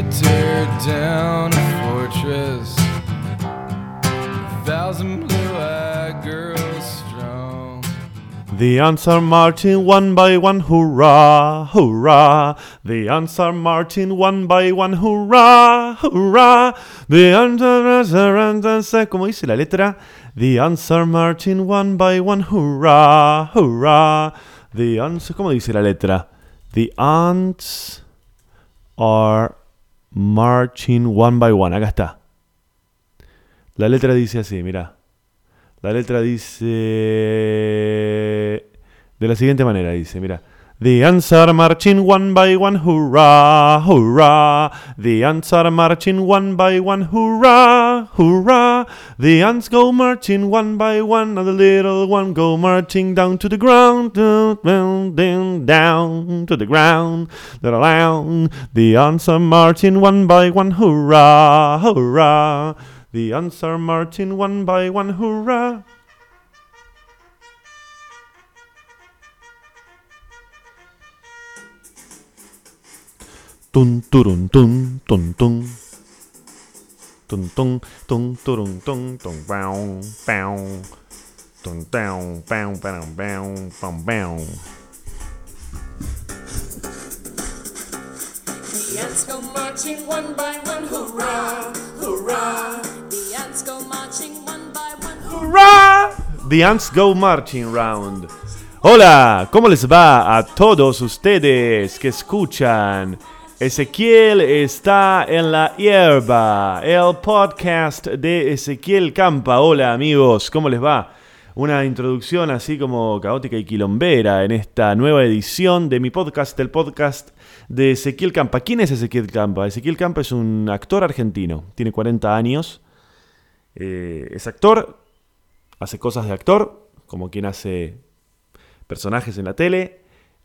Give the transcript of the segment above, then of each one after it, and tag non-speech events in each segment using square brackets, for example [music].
Could tear down a fortress? A thousand blue-eyed girls strong. The ants are marching one by one, hurrah, hurrah. The ants are marching one by one, hurrah, hurrah. The ants are, ¿cómo dice la letra? The ants are marching one by one, hurrah, hurrah. The ants, ¿cómo dice la letra? The ants are marching one by one. Acá está. La letra dice así, mira. La letra dice de la siguiente manera, dice, mira. The ants are marching one by one, hurrah, hurrah. The ants are marching one by one, hurrah, hurrah. The ants go marching one by one, and the little one go marching down to the ground, down, down, down, down to the ground, down. The ants are marching one by one, hurrah, hurrah. The ants are marching one by one, hurrah. Tun turun tun tun tun. Tun tun tun turun tun tun bow bow. Tun down bow bow bow bow bow. The ants go marching one by one, hurrah, hurrah. The ants go marching one by one. Hurrah! The ants go marching round. Hola, ¿cómo les va a todos ustedes que escuchan? Ezequiel está en la hierba, el podcast de Ezequiel Campa. Hola amigos, ¿cómo les va? Una introducción así como caótica y quilombera en esta nueva edición de mi podcast, el podcast de Ezequiel Campa. ¿Quién es Ezequiel Campa? Ezequiel Campa es un actor argentino, tiene 40 años, eh, es actor, hace cosas de actor, como quien hace personajes en la tele,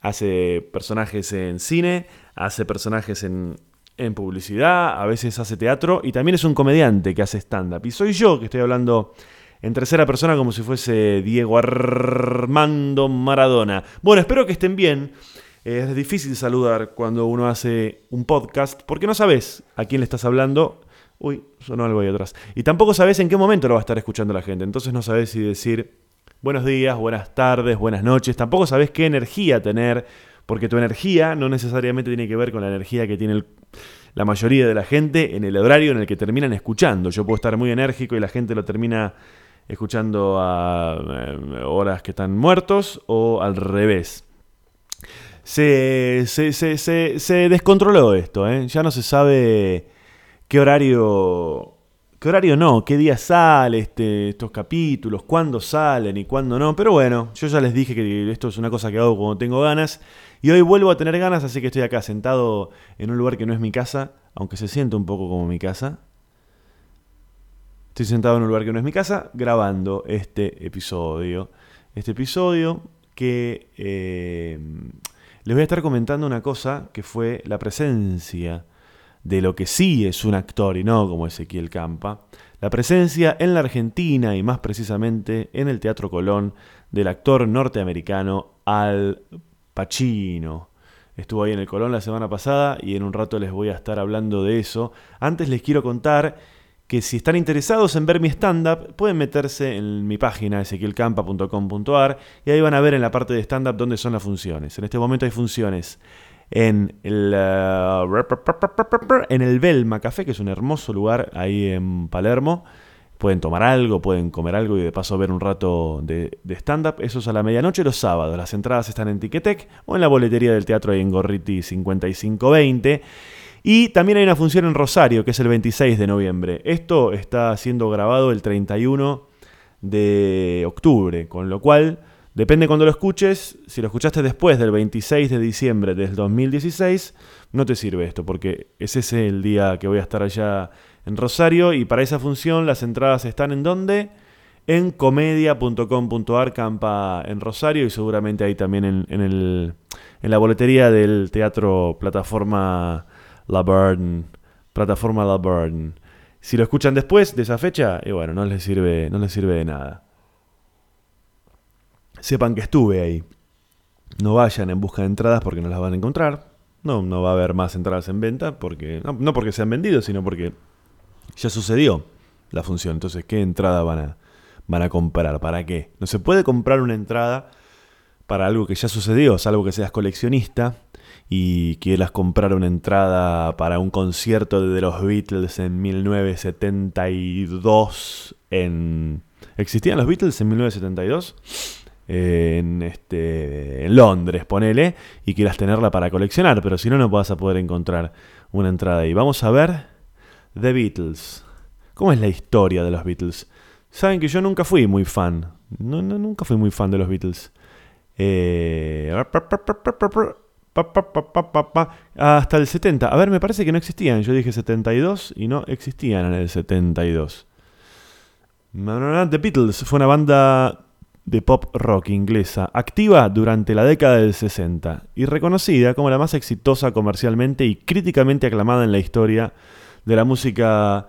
hace personajes en cine, hace personajes en, en publicidad, a veces hace teatro y también es un comediante que hace stand-up. Y soy yo que estoy hablando en tercera persona como si fuese Diego Armando Maradona. Bueno, espero que estén bien. Es difícil saludar cuando uno hace un podcast porque no sabes a quién le estás hablando. Uy, sonó algo ahí atrás. Y tampoco sabes en qué momento lo va a estar escuchando la gente. Entonces no sabes si decir buenos días, buenas tardes, buenas noches. Tampoco sabes qué energía tener. Porque tu energía no necesariamente tiene que ver con la energía que tiene la mayoría de la gente en el horario en el que terminan escuchando. Yo puedo estar muy enérgico y la gente lo termina escuchando a eh, horas que están muertos o al revés. Se, se, se- se- se descontroló esto, ¿eh? ya no se sabe qué horario, horario no, qué día sale este, estos capítulos, cuándo salen y cuándo no, pero bueno, yo ya les dije que esto es una cosa que hago cuando tengo ganas y hoy vuelvo a tener ganas, así que estoy acá sentado en un lugar que no es mi casa, aunque se siente un poco como mi casa. Estoy sentado en un lugar que no es mi casa, grabando este episodio. Este episodio que eh, les voy a estar comentando una cosa que fue la presencia de lo que sí es un actor y no como Ezequiel Campa. La presencia en la Argentina y más precisamente en el Teatro Colón del actor norteamericano Al Pacino. Estuvo ahí en el Colón la semana pasada y en un rato les voy a estar hablando de eso. Antes les quiero contar que si están interesados en ver mi stand-up, pueden meterse en mi página ezequielcampa.com.ar y ahí van a ver en la parte de stand-up dónde son las funciones. En este momento hay funciones en el, uh, en el Belma Café, que es un hermoso lugar ahí en Palermo. Pueden tomar algo, pueden comer algo y de paso ver un rato de, stand-up. Eso es a la medianoche los sábados. Las entradas están en Ticketek o en la boletería del teatro ahí en Gorriti 5520. Y también hay una función en Rosario, que es el 26 de noviembre. Esto está siendo grabado el 31 de octubre, con lo cual, depende cuando lo escuches, si lo escuchaste después del 26 de diciembre del 2016, no te sirve esto, porque es ese el día que voy a estar allá en Rosario, y para esa función las entradas están en donde? En comedia.com.ar, campa en Rosario, y seguramente ahí también en, en el, en la boletería del teatro plataforma La Burden, plataforma La Burden. Si lo escuchan después de esa fecha, y bueno, no les sirve, no les sirve de nada. Sepan que estuve ahí. no vayan en busca de entradas porque no las van a encontrar. No, no va a haber más entradas en venta porque no, no porque se han vendido, sino porque ya sucedió la función. Entonces, ¿qué entrada van a, van a comprar? ¿Para qué? No se puede comprar una entrada para algo que ya sucedió, salvo que seas coleccionista y quieras comprar una entrada para un concierto de los Beatles en 1972 en... ¿Existían los Beatles en 1972? En, este, en Londres, ponele, y quieras tenerla para coleccionar, pero si no, no vas a poder encontrar una entrada ahí. Vamos a ver The Beatles. ¿Cómo es la historia de los Beatles? Saben que yo nunca fui muy fan. No, no, nunca fui muy fan de los Beatles. Eh, hasta el 70. A ver, me parece que no existían. Yo dije 72 y no existían en el 72. The Beatles fue una banda de pop rock inglesa, activa durante la década del 60 y reconocida como la más exitosa comercialmente y críticamente aclamada en la historia de la música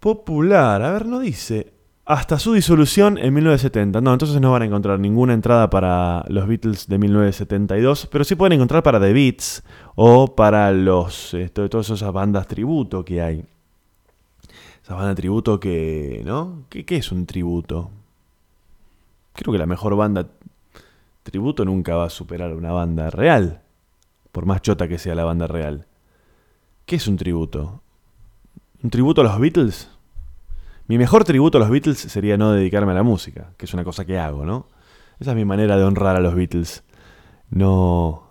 popular. A ver, no dice. Hasta su disolución en 1970. No, entonces no van a encontrar ninguna entrada para los Beatles de 1972, pero sí pueden encontrar para The Beats o para los esto, todas esas bandas tributo que hay. Esas bandas tributo que, ¿no? ¿Qué, ¿Qué es un tributo? Creo que la mejor banda tributo nunca va a superar a una banda real, por más chota que sea la banda real. ¿Qué es un tributo? ¿Un tributo a los Beatles? Mi mejor tributo a los Beatles sería no dedicarme a la música, que es una cosa que hago, ¿no? Esa es mi manera de honrar a los Beatles. No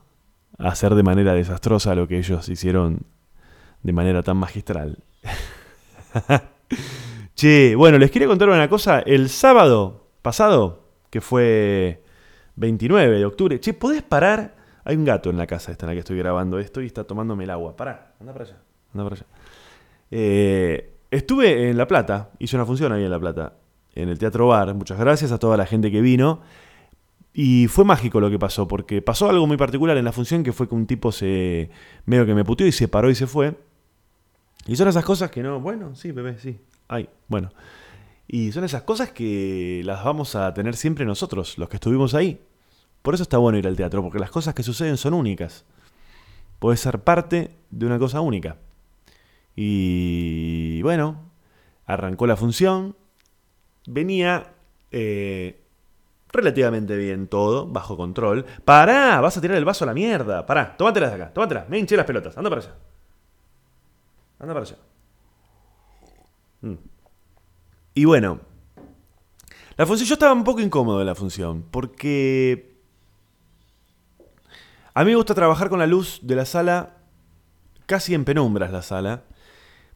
hacer de manera desastrosa lo que ellos hicieron de manera tan magistral. [laughs] che, bueno, les quería contar una cosa. El sábado pasado, que fue 29 de octubre. Che, ¿podés parar? Hay un gato en la casa esta en la que estoy grabando esto y está tomándome el agua. Pará, anda para allá, anda para allá. Eh, Estuve en La Plata, hice una función ahí en La Plata, en el Teatro Bar. Muchas gracias a toda la gente que vino. Y fue mágico lo que pasó, porque pasó algo muy particular en la función, que fue que un tipo se medio que me puteó y se paró y se fue. Y son esas cosas que no, bueno, sí, bebé, sí. Ay, bueno. Y son esas cosas que las vamos a tener siempre nosotros, los que estuvimos ahí. Por eso está bueno ir al teatro, porque las cosas que suceden son únicas. Puedes ser parte de una cosa única. Y bueno, arrancó la función. Venía eh, relativamente bien todo, bajo control. ¡Pará! Vas a tirar el vaso a la mierda. Pará, tómatelas de acá, tómatelas. Me hinché las pelotas. Anda para allá. Anda para allá. Mm. Y bueno, la función, yo estaba un poco incómodo en la función, porque a mí me gusta trabajar con la luz de la sala, casi en penumbras la sala,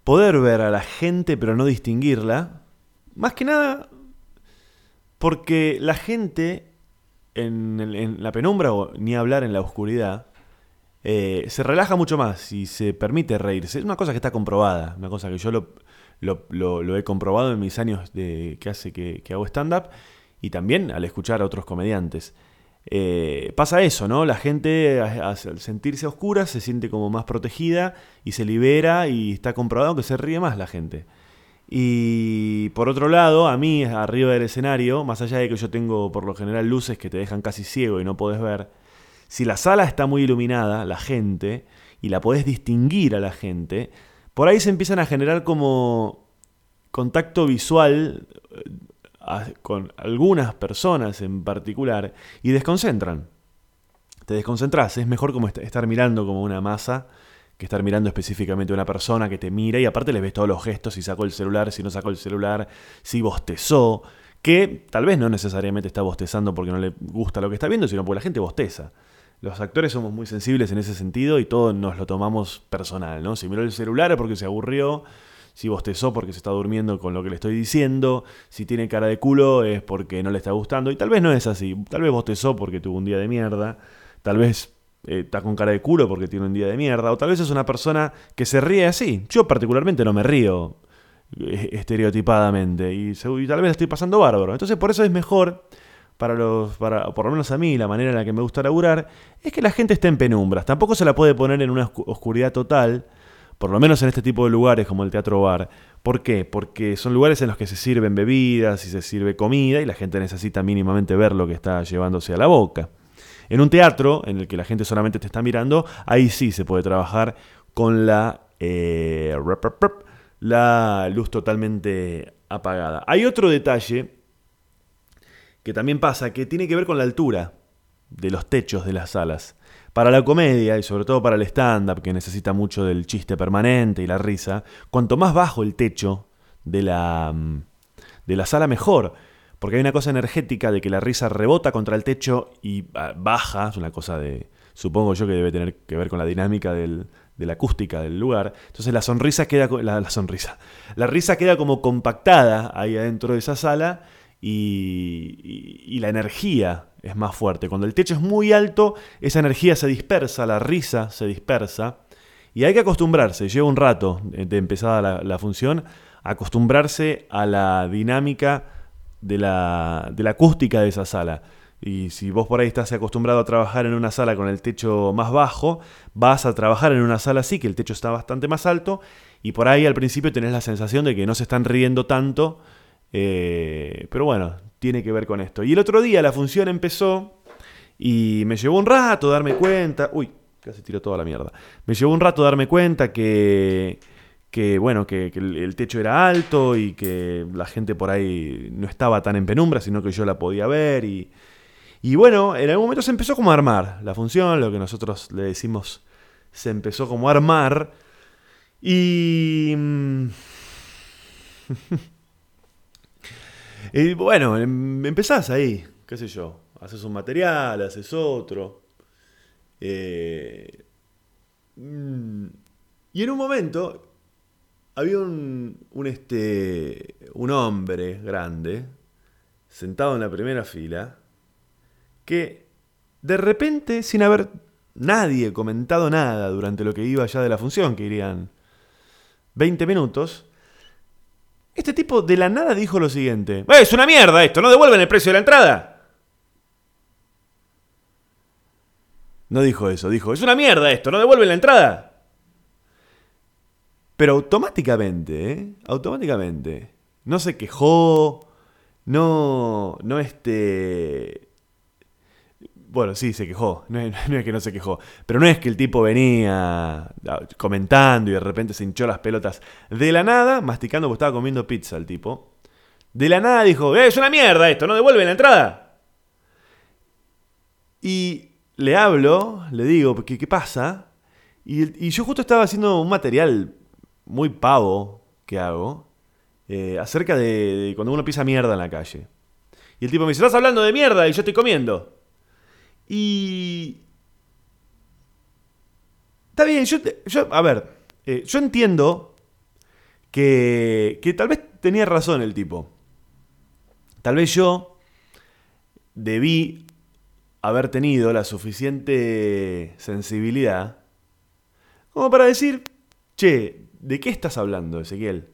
poder ver a la gente pero no distinguirla. Más que nada porque la gente en, la penumbra o ni hablar en la oscuridad eh, se relaja mucho más y se permite reírse. Es una cosa que está comprobada, una cosa que yo lo, lo, he comprobado en mis años de, que hace que, hago stand-up y también al escuchar a otros comediantes. Eh, pasa eso, ¿no? La gente al sentirse a oscuras se siente como más protegida y se libera y está comprobado que se ríe más la gente. Y por otro lado, a mí arriba del escenario, más allá de que yo tengo por lo general luces que te dejan casi ciego y no podés ver, si la sala está muy iluminada, la gente, y la podés distinguir a la gente, por ahí se empiezan a generar como contacto visual con algunas personas en particular y desconcentran. Te desconcentras, es mejor como estar mirando como una masa que estar mirando específicamente a una persona que te mira y aparte le ves todos los gestos, si sacó el celular, si no sacó el celular, si bostezó, que tal vez no necesariamente está bostezando porque no le gusta lo que está viendo, sino porque la gente bosteza. Los actores somos muy sensibles en ese sentido y todos nos lo tomamos personal, ¿no? Si miró el celular es porque se aburrió, si bostezó porque se está durmiendo con lo que le estoy diciendo, si tiene cara de culo es porque no le está gustando, y tal vez no es así, tal vez bostezó porque tuvo un día de mierda, tal vez eh, está con cara de culo porque tiene un día de mierda, o tal vez es una persona que se ríe así. Yo particularmente no me río eh, estereotipadamente, y, tal vez estoy pasando bárbaro. Entonces por eso es mejor para los, para, por lo menos a mí, la manera en la que me gusta laburar, es que la gente esté en penumbras. Tampoco se la puede poner en una oscuridad total, por lo menos en este tipo de lugares como el teatro bar. ¿Por qué? Porque son lugares en los que se sirven bebidas y se sirve comida y la gente necesita mínimamente ver lo que está llevándose a la boca. En un teatro, en el que la gente solamente te está mirando, ahí sí se puede trabajar con la, eh, la luz totalmente apagada. Hay otro detalle que también pasa, que tiene que ver con la altura de los techos de las salas. Para la comedia y sobre todo para el stand-up, que necesita mucho del chiste permanente y la risa, cuanto más bajo el techo de la, mm, de la sala, mejor. Porque hay una cosa energética de que la risa rebota contra el techo y ah, baja, es una cosa de, supongo yo que debe tener que ver con la dinámica del- de la acústica del lugar. Entonces la sonrisa queda, la, la sonrisa, la risa queda como compactada ahí adentro de esa sala y, la energía es más fuerte. Cuando el techo es muy alto, esa energía se dispersa, la risa se dispersa. Y hay que acostumbrarse, lleva un rato de empezada la, la función, acostumbrarse a la dinámica de la, de la acústica de esa sala. Y si vos por ahí estás acostumbrado a trabajar en una sala con el techo más bajo, vas a trabajar en una sala así, que el techo está bastante más alto, y por ahí al principio tenés la sensación de que no se están riendo tanto, eh, pero bueno, tiene que ver con esto. Y el otro día la función empezó y me llevó un rato darme cuenta, uy, casi tiró toda la mierda, me llevó un rato darme cuenta que, que bueno, que, el, techo era alto y que la gente por ahí no estaba tan en penumbra, sino que yo la podía ver y... Y bueno, en algún momento se empezó como a armar la función, lo que nosotros le decimos, se empezó como a armar. Y... [laughs] y bueno, em- empezás ahí, qué sé yo, haces un material, haces otro. eh, mm, y en un momento había un, un, este, un hombre grande, sentado en la primera fila, que de repente, sin haber nadie comentado nada durante lo que iba ya de la función, que irían 20 minutos, este tipo de la nada dijo lo siguiente. "Eh, es una mierda esto, no devuelven el precio de la entrada. No dijo eso, dijo, es una mierda esto, no devuelven la entrada. Pero automáticamente, ¿eh? Automáticamente. No se quejó, no, no este... Bueno, sí, se quejó. [laughs] No es, que no se quejó. Pero no es que el tipo venía ah, comentando y de repente se hinchó las pelotas. De la nada, masticando porque estaba comiendo pizza el tipo. De la nada dijo, "Eh, es una mierda esto, no devuelven la entrada. Y le hablo, le digo, ¿qué, pasa? Y, y yo justo estaba haciendo un material muy pavo que hago eh, acerca de, de cuando uno pisa mierda en la calle. Y el tipo me dice, estás hablando de mierda y yo estoy comiendo. Y... Está bien, yo, yo a ver, eh, yo entiendo que, que tal vez tenía razón el tipo. Tal vez yo debí haber tenido la suficiente sensibilidad como para decir, che, ¿de qué estás hablando, Ezequiel?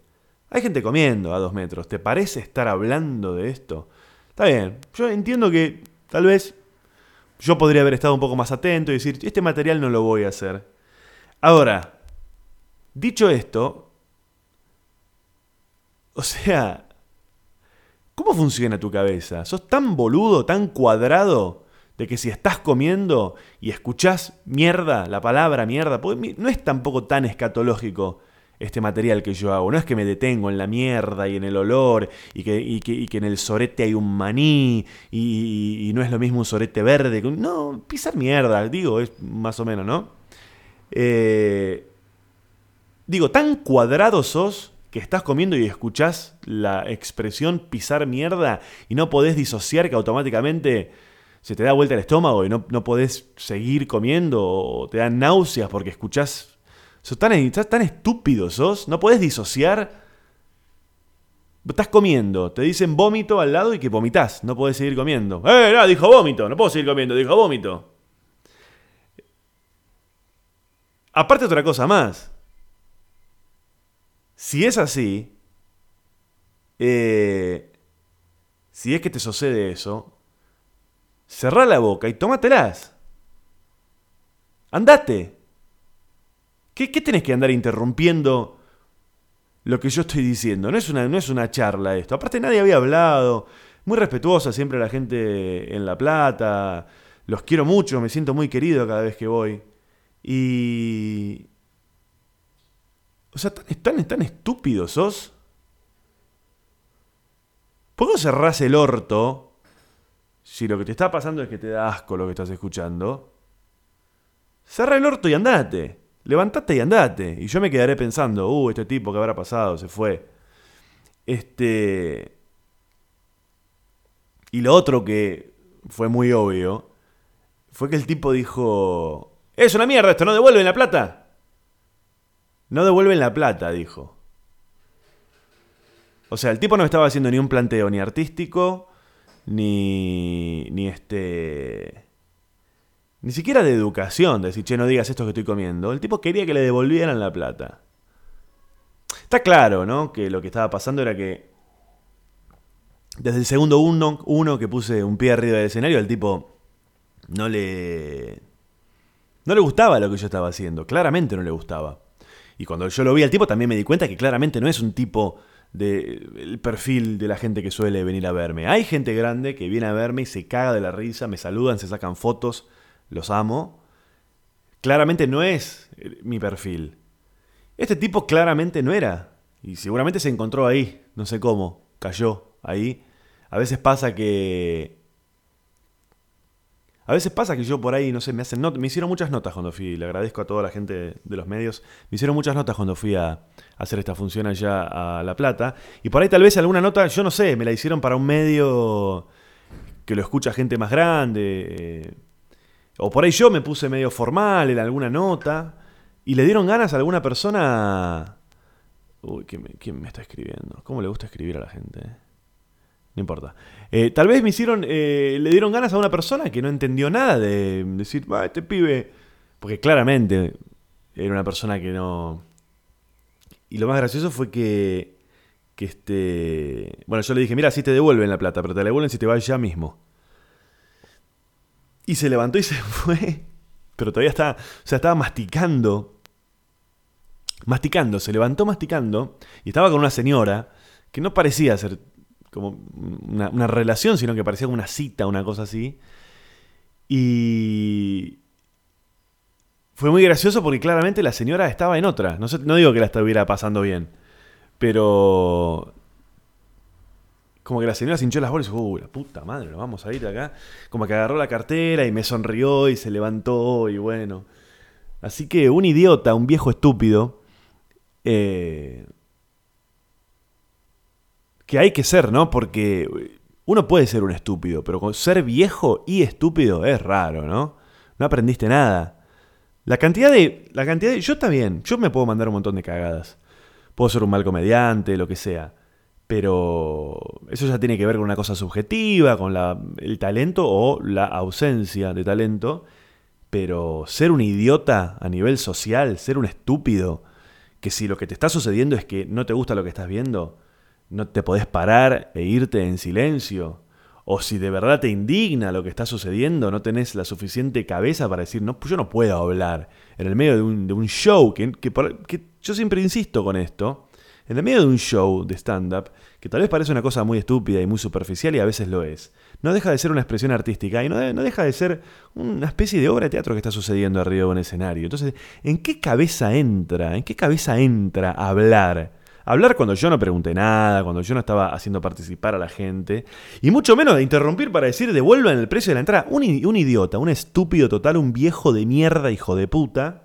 Hay gente comiendo a dos metros, ¿te parece estar hablando de esto? Está bien, yo entiendo que tal vez yo podría haber estado un poco más atento y decir, este material no lo voy a hacer. Ahora, dicho esto, o sea, ¿cómo funciona tu cabeza? ¿Sos tan boludo, tan cuadrado, de que si estás comiendo y escuchás mierda, la palabra mierda, no es tampoco tan escatológico este material que yo hago. No es que me detengo en la mierda y en el olor y que, y que- y que en el sorete hay un maní y, no es lo mismo un sorete verde. No, pisar mierda, digo, es más o menos, ¿no? Eh, digo, tan cuadrado sos que estás comiendo y escuchás la expresión pisar mierda y no podés disociar que automáticamente se te da vuelta el estómago y no, no podés seguir comiendo o te dan náuseas porque escuchás... Sos tan, estúpido, sos. No podés disociar. Estás comiendo, te dicen vómito al lado y que vomitas, no podés seguir comiendo. ¡Eh, no, dijo vómito! No puedo seguir comiendo, dijo vómito. Aparte otra cosa más. Si es así, eh, si es que te sucede eso, cerrá la boca y tómatelas. Andate. ¿Qué, qué tenés que andar interrumpiendo lo que yo estoy diciendo? No es, una, no es una charla esto. Aparte nadie había hablado. Muy respetuosa siempre la gente en La Plata. Los quiero mucho, me siento muy querido cada vez que voy. Y... O sea, tan, tan, estúpido sos. ¿Por qué cerrás el orto si lo que te está pasando es que te da asco lo que estás escuchando? Cerra el orto y andate. Levantate y andate. Y yo me quedaré pensando, uh, este tipo que habrá pasado, se fue. Este. Y lo otro que fue muy obvio fue que el tipo dijo: Es una mierda esto, no devuelven la plata. No devuelven la plata, dijo. O sea, el tipo no estaba haciendo ni un planteo ni artístico, ni. ni este. Ni siquiera de educación, de decir, che, no digas esto que estoy comiendo. El tipo quería que le devolvieran la plata. Está claro, ¿no? Que lo que estaba pasando era que. Desde el segundo uno, uno que puse un pie arriba del escenario, el tipo no le. No le gustaba lo que yo estaba haciendo. Claramente no le gustaba. Y cuando yo lo vi al tipo también me di cuenta que claramente no es un tipo del perfil de la gente que suele venir a verme. Hay gente grande que viene a verme y se caga de la risa, me saludan, se sacan fotos los amo, claramente no es eh, mi perfil. Este tipo claramente no era. Y seguramente se encontró ahí, no sé cómo, cayó ahí. A veces pasa que... A veces pasa que yo por ahí, no sé, me hacen notas. Me hicieron muchas notas cuando fui. Le agradezco a toda la gente de los medios. Me hicieron muchas notas cuando fui a hacer esta función allá a La Plata. Y por ahí tal vez alguna nota, yo no sé, me la hicieron para un medio que lo escucha gente más grande. Eh, o por ahí yo me puse medio formal en alguna nota y le dieron ganas a alguna persona... Uy, ¿quién me, está escribiendo? ¿Cómo le gusta escribir a la gente? No importa. Eh, tal vez me hicieron, eh, le dieron ganas a una persona que no entendió nada de decir, va, este pibe, porque claramente era una persona que no... Y lo más gracioso fue que, que este... Bueno, yo le dije, mira, si te devuelven la plata, pero te la devuelven si te vas ya mismo. Y se levantó y se [laughs] fue. Pero todavía estaba, o sea, estaba masticando. Masticando, se levantó masticando. Y estaba con una señora que no parecía ser como una, relación, sino que parecía como una cita, una cosa así. Y fue muy gracioso porque claramente la señora estaba en otra. No, no digo que la estuviera pasando bien. Pero como que la señora se hinchó las bolas y dijo, la puta madre, nos vamos a ir acá. Como que agarró la cartera y me sonrió y se levantó y bueno. Así que un idiota, un viejo estúpido, eh, que hay que ser, ¿no? Porque uno puede ser un estúpido, pero con ser viejo y estúpido es raro, ¿no? No aprendiste nada. La cantidad de. La cantidad de. Yo está bien, yo me puedo mandar un montón de cagadas. Puedo ser un mal comediante, lo que sea. Pero eso ya tiene que ver con una cosa subjetiva, con el talento o la ausencia de talento. Pero ser un idiota a nivel social, ser un estúpido, que si lo que te está sucediendo es que no te gusta lo que estás viendo, no te podés parar e irte en silencio. O si de verdad te indigna lo que está sucediendo, no tenés la suficiente cabeza para decir, no, yo no puedo hablar en el medio de un, show, que, que yo siempre insisto con esto, en el medio de un show de stand-up, que tal vez parece una cosa muy estúpida y muy superficial y a veces lo es, no deja de ser una expresión artística y no, deja de ser una especie de obra de teatro que está sucediendo arriba de un escenario. Entonces, ¿en qué cabeza entra? ¿En qué cabeza entra hablar? Hablar cuando yo no pregunté nada, cuando yo no estaba haciendo participar a la gente, y mucho menos de interrumpir para decir devuelvan el precio de la entrada. Un, un idiota, un estúpido total, un viejo de mierda, hijo de puta,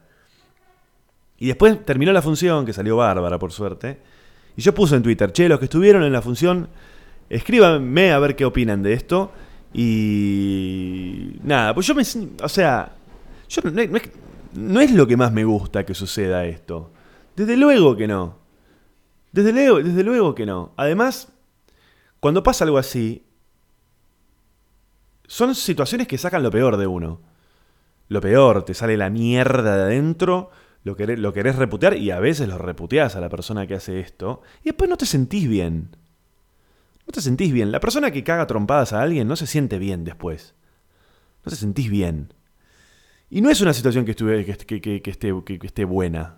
y después terminó la función, que salió bárbara por suerte. Y yo puse en Twitter, che, los que estuvieron en la función, escríbanme a ver qué opinan de esto. Y nada, pues yo me... O sea, yo no, es, no es lo que más me gusta que suceda esto. Desde luego que no. Desde luego, desde luego que no. Además, cuando pasa algo así, son situaciones que sacan lo peor de uno. Lo peor, te sale la mierda de adentro lo querés, lo reputear y a veces lo reputeás a la persona que hace esto y después no te sentís bien. No te sentís bien. La persona que caga trompadas a alguien no se siente bien después. No te sentís bien. Y no es una situación que, estuve, que, que, esté, que, esté buena.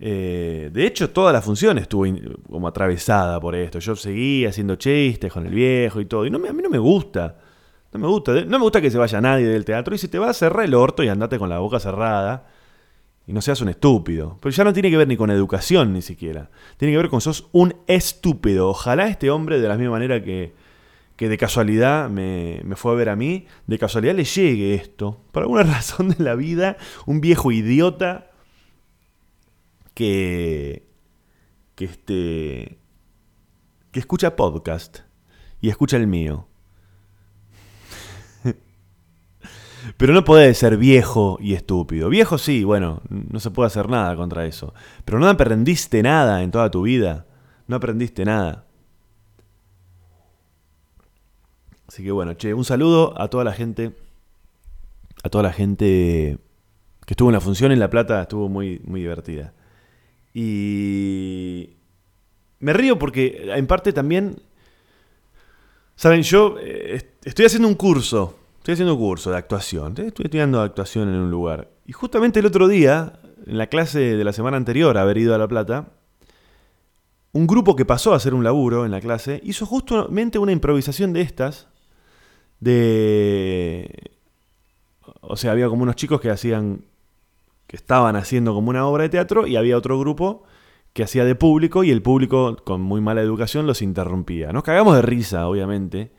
Eh, de hecho, toda la función estuvo como atravesada por esto. Yo seguí haciendo chistes con el viejo y todo. Y no a mí no me gusta. No me gusta, no me gusta que se vaya nadie del teatro. Y si te vas, cerrar el orto y andate con la boca cerrada. Y no seas un estúpido. Pero ya no tiene que ver ni con educación ni siquiera. Tiene que ver con sos un estúpido. Ojalá este hombre, de la misma manera que, que de casualidad me, me fue a ver a mí, de casualidad le llegue esto. Por alguna [laughs] razón de la vida, un viejo idiota que, que, este, que escucha podcast y escucha el mío. Pero no puede ser viejo y estúpido. Viejo sí, bueno, no se puede hacer nada contra eso. Pero no aprendiste nada en toda tu vida. No aprendiste nada. Así que bueno, che, un saludo a toda la gente. A toda la gente que estuvo en la función en La Plata. Estuvo muy, muy divertida. Y me río porque en parte también... Saben, yo eh, estoy haciendo un curso Estoy haciendo curso de actuación. Estoy estudiando actuación en un lugar. Y justamente el otro día, en la clase de la semana anterior a haber ido a La Plata, un grupo que pasó a hacer un laburo en la clase hizo justamente una improvisación de estas. De. O sea, había como unos chicos que hacían. que estaban haciendo como una obra de teatro y había otro grupo que hacía de público y el público, con muy mala educación, los interrumpía. Nos cagamos de risa, obviamente.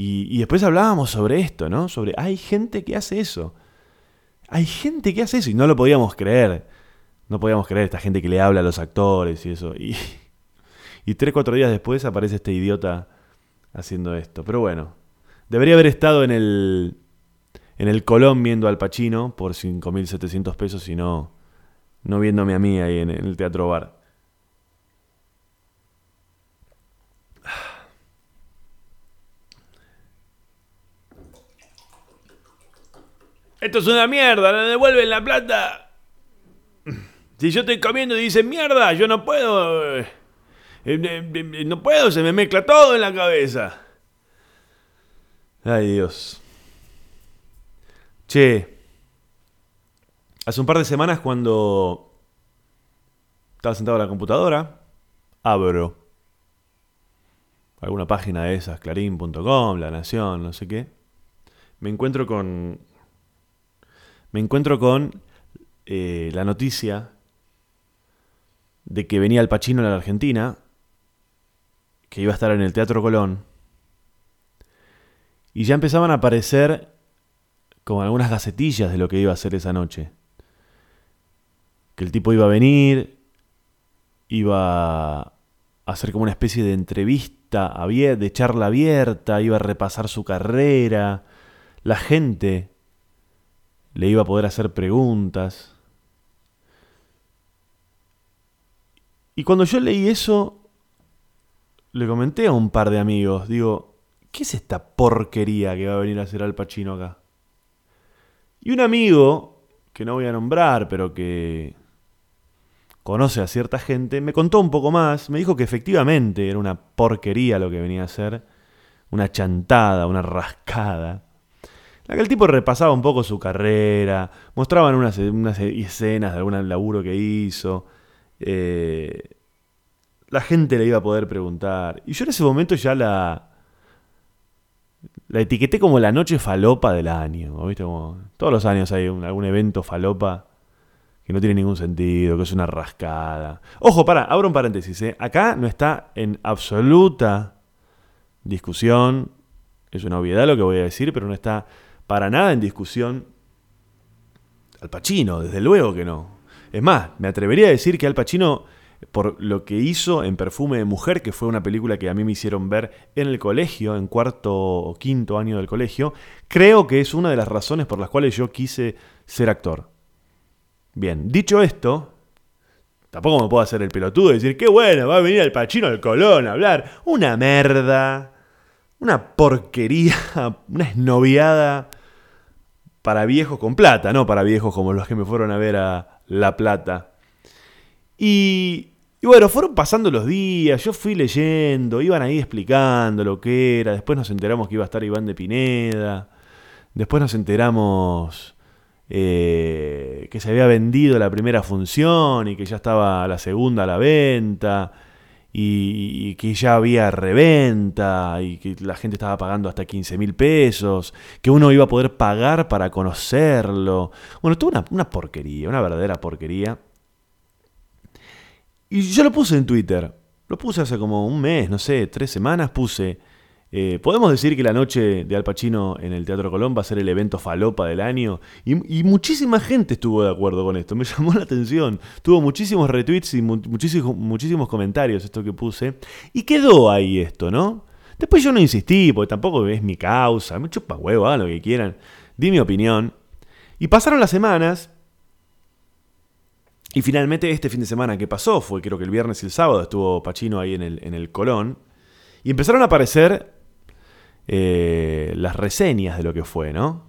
Y, después hablábamos sobre esto, ¿no? Sobre, hay gente que hace eso. Hay gente que hace eso y no lo podíamos creer. No podíamos creer esta gente que le habla a los actores y eso. Y, [laughs] y tres, cuatro días después aparece este idiota haciendo esto. Pero bueno, debería haber estado en el, en el Colón viendo al Pachino por 5.700 pesos y no, no viéndome a mí ahí en el Teatro Bar. Esto es una mierda, le devuelven la plata. Si yo estoy comiendo y dicen mierda, yo no puedo. Eh, eh, eh, no puedo, se me mezcla todo en la cabeza. Ay Dios. Che. Hace un par de semanas cuando estaba sentado en la computadora, abro alguna página de esas, clarín.com, La Nación, no sé qué. Me encuentro con me encuentro con eh, la noticia de que venía el Pachino a la Argentina, que iba a estar en el Teatro Colón, y ya empezaban a aparecer como algunas gacetillas de lo que iba a hacer esa noche. Que el tipo iba a venir, iba a hacer como una especie de entrevista, de charla abierta, iba a repasar su carrera, la gente le iba a poder hacer preguntas. Y cuando yo leí eso, le comenté a un par de amigos, digo, ¿qué es esta porquería que va a venir a hacer Al Pacino acá? Y un amigo, que no voy a nombrar, pero que conoce a cierta gente, me contó un poco más, me dijo que efectivamente era una porquería lo que venía a hacer, una chantada, una rascada la que el tipo repasaba un poco su carrera, mostraban unas, escenas de algún laburo que hizo. Eh, la gente le iba a poder preguntar. Y yo en ese momento ya la, la etiqueté como la noche falopa del año. ¿viste? todos los años hay algún evento falopa que no tiene ningún sentido, que es una rascada. Ojo, para, abro un paréntesis. ¿eh? Acá no está en absoluta discusión. Es una obviedad lo que voy a decir, pero no está para nada en discusión Al Pacino, desde luego que no. Es más, me atrevería a decir que Al Pacino, por lo que hizo en Perfume de Mujer, que fue una película que a mí me hicieron ver en el colegio, en cuarto o quinto año del colegio, creo que es una de las razones por las cuales yo quise ser actor. Bien, dicho esto, tampoco me puedo hacer el pelotudo y decir, qué bueno, va a venir Al Pacino al Colón a hablar. Una merda, una porquería, [laughs] una esnoviada para viejos con plata, no para viejos como los que me fueron a ver a La Plata. Y, bueno, fueron pasando los días, yo fui leyendo, iban ahí explicando lo que era, después nos enteramos que iba a estar Iván de Pineda, después nos enteramos eh, que se había vendido la primera función y que ya estaba la segunda a la venta. Y, y que ya había reventa y que la gente estaba pagando hasta 15 mil pesos, que uno iba a poder pagar para conocerlo. Bueno, toda una, una porquería, una verdadera porquería. Y yo lo puse en Twitter. Lo puse hace como un mes, no sé, tres semanas puse. Eh, Podemos decir que la noche de Al Pacino en el Teatro Colón va a ser el evento falopa del año. Y, muchísima gente estuvo de acuerdo con esto. Me [laughs] llamó la atención. Tuvo muchísimos retweets y mu- muchísimos, comentarios esto que puse. Y quedó ahí esto, ¿no? Después yo no insistí, porque tampoco es mi causa. Me chupa huevo, lo que quieran. Di mi opinión. Y pasaron las semanas. Y finalmente este fin de semana que pasó, fue creo que el viernes y el sábado, estuvo Pacino ahí en el, en el Colón. Y empezaron a aparecer eh, las reseñas de lo que fue, ¿no?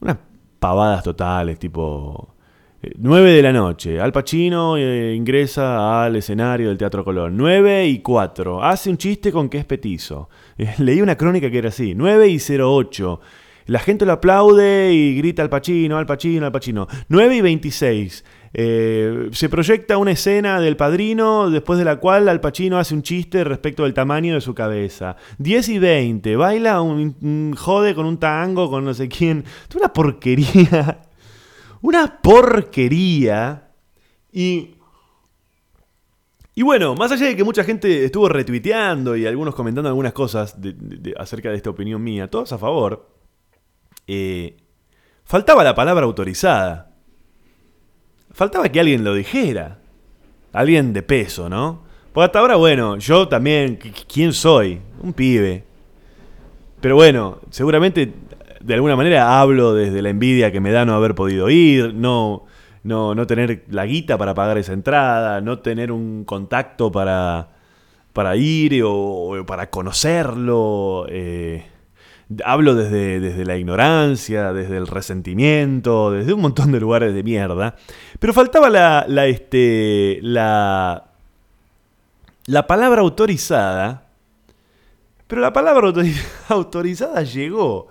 Unas pavadas totales, tipo... 9 de la noche, Al Pacino eh, ingresa al escenario del Teatro Colón. 9 y 4, hace un chiste con que es petizo. Eh, [laughs] leí una crónica que era así, 9 y 08. La gente lo aplaude y grita al Pacino, al Pacino, al Pacino. 9 y 26. Eh, se proyecta una escena del padrino después de la cual Al Pacino hace un chiste respecto del tamaño de su cabeza. 10 y 20. Baila un, jode con un tango con no sé quién. Una porquería. [laughs] Una porquería. Y. Y bueno, más allá de que mucha gente estuvo retuiteando y algunos comentando algunas cosas de- acerca de esta opinión mía, todos a favor, eh, faltaba la palabra autorizada. Faltaba que alguien lo dijera. Alguien de peso, ¿no? Porque hasta ahora, bueno, yo también, ¿qui- ¿quién soy? Un pibe. Pero bueno, seguramente de alguna manera hablo desde la envidia que me da no haber podido ir, no, no, no tener la guita para pagar esa entrada, no tener un contacto para, para ir o, o para conocerlo. eh, hablo desde, desde la ignorancia, desde el resentimiento, desde un montón de lugares de mierda. Pero faltaba la, este, la, la palabra autorizada. Pero la palabra autori- [laughs] autorizada llegó.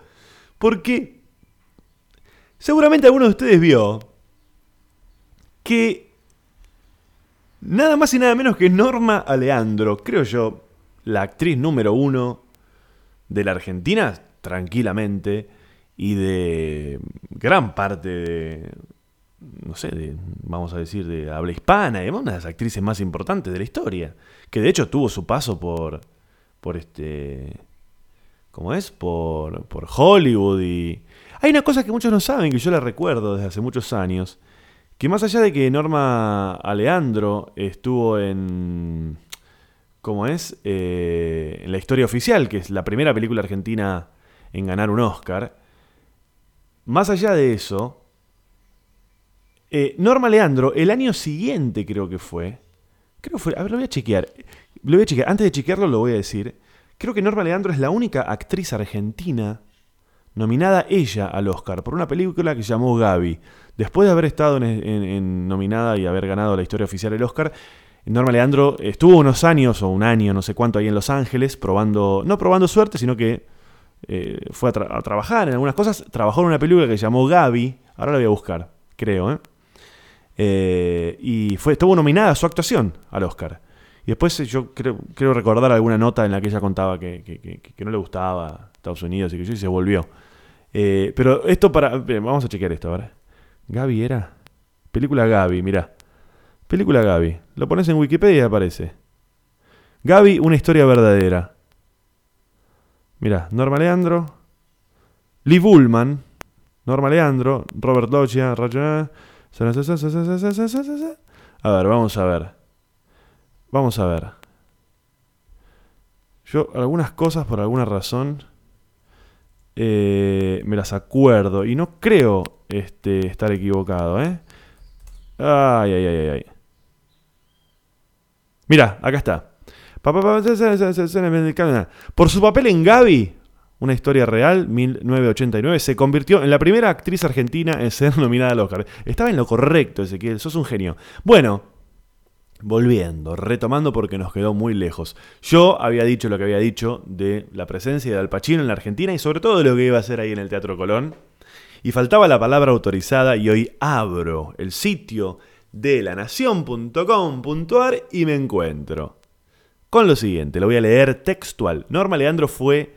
Porque seguramente alguno de ustedes vio que nada más y nada menos que Norma Aleandro, creo yo, la actriz número uno de la Argentina, tranquilamente, y de gran parte de, no sé, de, vamos a decir, de habla hispana, y una de las actrices más importantes de la historia, que de hecho tuvo su paso por, por este, ¿cómo es? Por, por Hollywood y... Hay una cosa que muchos no saben, que yo la recuerdo desde hace muchos años, que más allá de que Norma Aleandro estuvo en... ¿Cómo es? Eh, en la historia oficial, que es la primera película argentina en ganar un Oscar. Más allá de eso, eh, Norma Leandro, el año siguiente creo que fue. Creo que fue. A ver, lo voy a chequear. Voy a chequear. Antes de chequearlo, lo voy a decir. Creo que Norma Leandro es la única actriz argentina nominada ella al Oscar por una película que llamó Gaby. Después de haber estado en, nominada y haber ganado la historia oficial el Oscar, Norma Leandro estuvo unos años o un año, no sé cuánto, ahí en Los Ángeles, probando, no probando suerte, sino que eh, fue a, tra- a trabajar en algunas cosas. Trabajó en una película que se llamó Gaby, ahora la voy a buscar, creo, ¿eh? Eh, y fue, estuvo nominada a su actuación al Oscar. Y después yo creo, recordar alguna nota en la que ella contaba que, que- no le gustaba Estados Unidos y que yo y se volvió. Pero esto para... Vamos a chequear esto ahora. Gaby era... Película Gaby, mirá. Película Gaby. Lo pones en Wikipedia aparece. Gaby, una historia verdadera. Mirá, Norma Leandro. Lee Bullman. Norma Leandro. Robert Loggia. Raja- A ver, vamos a ver. Vamos a ver. Yo algunas cosas por alguna razón eh, me las acuerdo y no creo este, estar equivocado, ¿eh? Ay, ay, ay, ay. Mira, acá está. Por su papel en Gaby, una historia real, 1989, se convirtió en la primera actriz argentina en ser [laughs] nominada al Oscar. Estaba en lo correcto, Ezequiel, sos un genio. Bueno, volviendo, retomando porque nos quedó muy lejos. Yo había dicho lo que había dicho de la presencia de Al Pacino en la Argentina y sobre todo de lo que iba a hacer ahí en el Teatro Colón. Y faltaba la palabra autorizada y hoy abro el sitio de lanación.com.ar y me encuentro. Con lo siguiente, lo voy a leer textual. Norma Leandro fue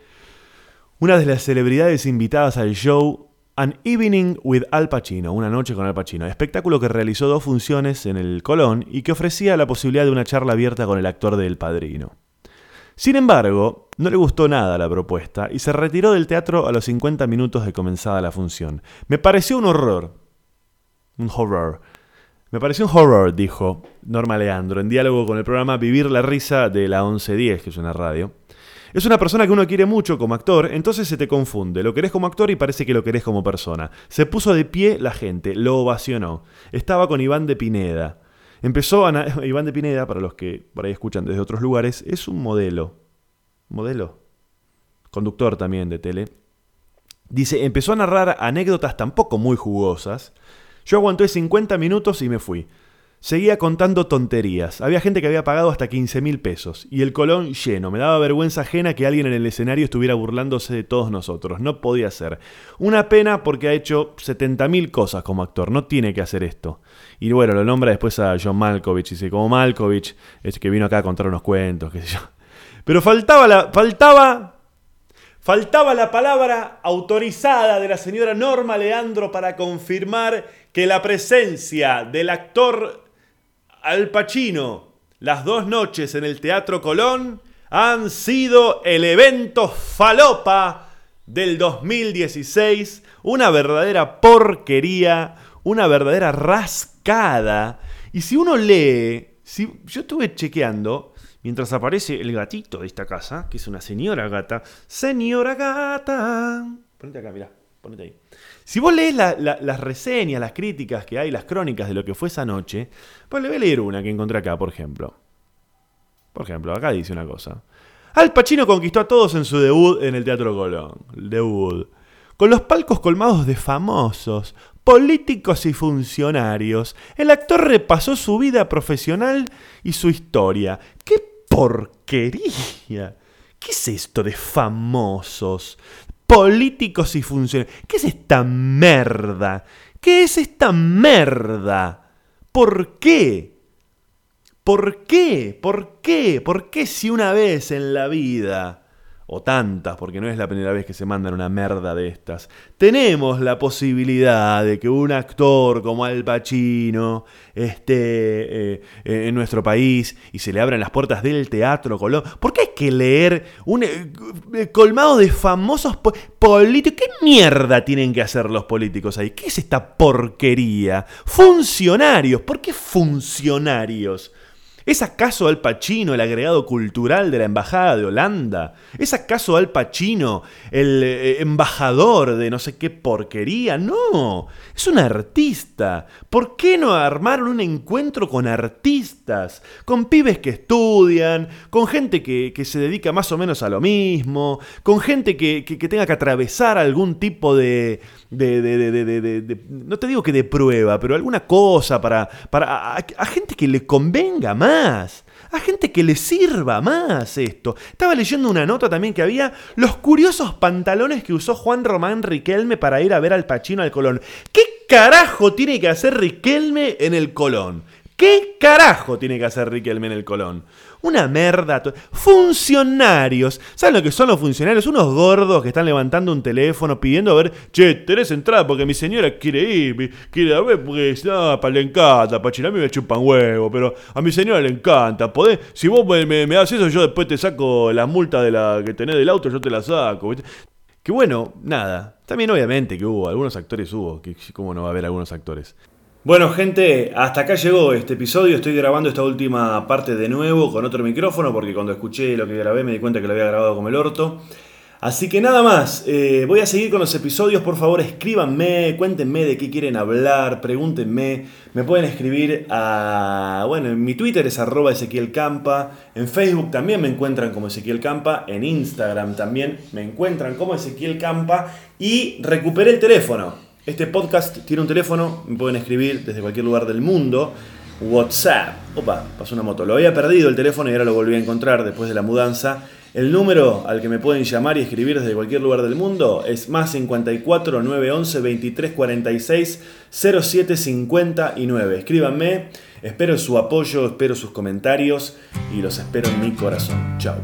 una de las celebridades invitadas al show An Evening with Al Pacino, una noche con Al Pacino, espectáculo que realizó dos funciones en el Colón y que ofrecía la posibilidad de una charla abierta con el actor de El Padrino. Sin embargo, no le gustó nada la propuesta y se retiró del teatro a los 50 minutos de comenzada la función. Me pareció un horror. Un horror. Me pareció un horror, dijo Norma Leandro, en diálogo con el programa Vivir la Risa de la 1110, que es una radio. Es una persona que uno quiere mucho como actor, entonces se te confunde. Lo querés como actor y parece que lo querés como persona. Se puso de pie la gente, lo ovacionó. Estaba con Iván de Pineda. Empezó. [laughs] Iván de Pineda, para los que por ahí escuchan desde otros lugares, es un modelo. ¿Modelo? Conductor también de tele. Dice, empezó a narrar anécdotas tampoco muy jugosas. Yo aguanté 50 minutos y me fui. Seguía contando tonterías. Había gente que había pagado hasta 15 mil pesos. Y el colón lleno. Me daba vergüenza ajena que alguien en el escenario estuviera burlándose de todos nosotros. No podía ser. Una pena porque ha hecho 70 mil cosas como actor. No tiene que hacer esto. Y bueno, lo nombra después a John Malkovich. Dice, como Malkovich, es que vino acá a contar unos cuentos, qué sé yo. Pero faltaba la. Faltaba. Faltaba la palabra autorizada de la señora Norma Leandro para confirmar que la presencia del actor Al Pacino las dos noches en el Teatro Colón han sido el evento falopa del 2016, una verdadera porquería, una verdadera rascada. Y si uno lee, si yo estuve chequeando, mientras aparece el gatito de esta casa, que es una señora gata, señora gata. Ponete acá, mirá, ponete ahí. Si vos lees la- la- las reseñas, las críticas que hay, las crónicas de lo que fue esa noche, pues le voy a leer una que encontré acá, por ejemplo. Por ejemplo, acá dice una cosa. Al Pacino conquistó a todos en su debut en el Teatro Colón. Debut. Con los palcos colmados de famosos, políticos y funcionarios, el actor repasó su vida profesional y su historia. ¡Qué porquería! ¿Qué es esto de famosos? Políticos y funcionarios. ¿Qué es esta merda? ¿Qué es esta merda? ¿Por qué? ¿Por qué? ¿Por qué? ¿Por qué si una vez en la vida, o tantas, porque no es la primera vez que se mandan una merda de estas, tenemos la posibilidad de que un actor como Al Pacino esté eh, en nuestro país y se le abran las puertas del Teatro Colón? ¿Por qué hay que leer un eh, eh, colmado de famosos po- políticos? ¿Qué mierda tienen que hacer los políticos ahí? ¿Qué es esta porquería? Funcionarios. ¿Por qué funcionarios? ¿Es acaso Al Pacino el agregado cultural de la Embajada de Holanda? ¿Es acaso Al Pacino el eh, embajador de no sé qué porquería? No, es un artista. ¿Por qué no armaron un encuentro con artistas? Con pibes que estudian, con gente que, se dedica más o menos a lo mismo, con gente que, tenga que atravesar algún tipo de- no te digo que de prueba, pero alguna cosa para... para a, a gente que le convenga más. A gente que le sirva más esto. Estaba leyendo una nota también que había los curiosos pantalones que usó Juan Román Riquelme para ir a ver al Pachino al Colón. ¿Qué carajo tiene que hacer Riquelme en el Colón? ¿Qué carajo tiene que hacer Riquelme en el Colón? Una merda. Funcionarios. ¿Saben lo que son los funcionarios? Unos gordos que están levantando un teléfono pidiendo a ver, che, tenés entrada porque mi señora quiere ir, quiere a ver porque no, pa, le encanta, Pachino, a mí me chupan huevo, pero a mi señora le encanta. ¿Podés? Si vos me, me- das eso, yo después te saco la multa de la que tenés del auto, yo te la saco. Que bueno, nada. También obviamente que hubo, algunos actores hubo, que cómo no va a haber algunos actores. Bueno, gente, hasta acá llegó este episodio. Estoy grabando esta última parte de nuevo con otro micrófono porque cuando escuché lo que grabé me di cuenta que lo había grabado como el orto. Así que nada más, eh, voy a seguir con los episodios. Por favor, escríbanme, cuéntenme de qué quieren hablar, pregúntenme. Me pueden escribir a. Bueno, en mi Twitter es arroba Ezequiel Campa. En Facebook también me encuentran como Ezequiel Campa. En Instagram también me encuentran como Ezequiel Campa. Y recuperé el teléfono. Este podcast tiene un teléfono, me pueden escribir desde cualquier lugar del mundo. WhatsApp. Opa, pasó una moto. Lo había perdido el teléfono y ahora lo volví a encontrar después de la mudanza. El número al que me pueden llamar y escribir desde cualquier lugar del mundo es más 54 911 23 46 07 59. Escríbanme, espero su apoyo, espero sus comentarios y los espero en mi corazón. Chao.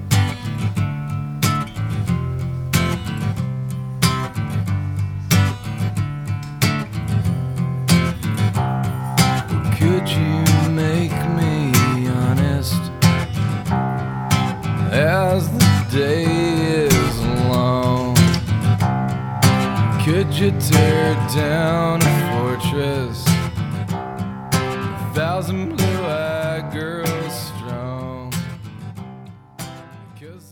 Day is long? Could you tear down a fortress? A thousand.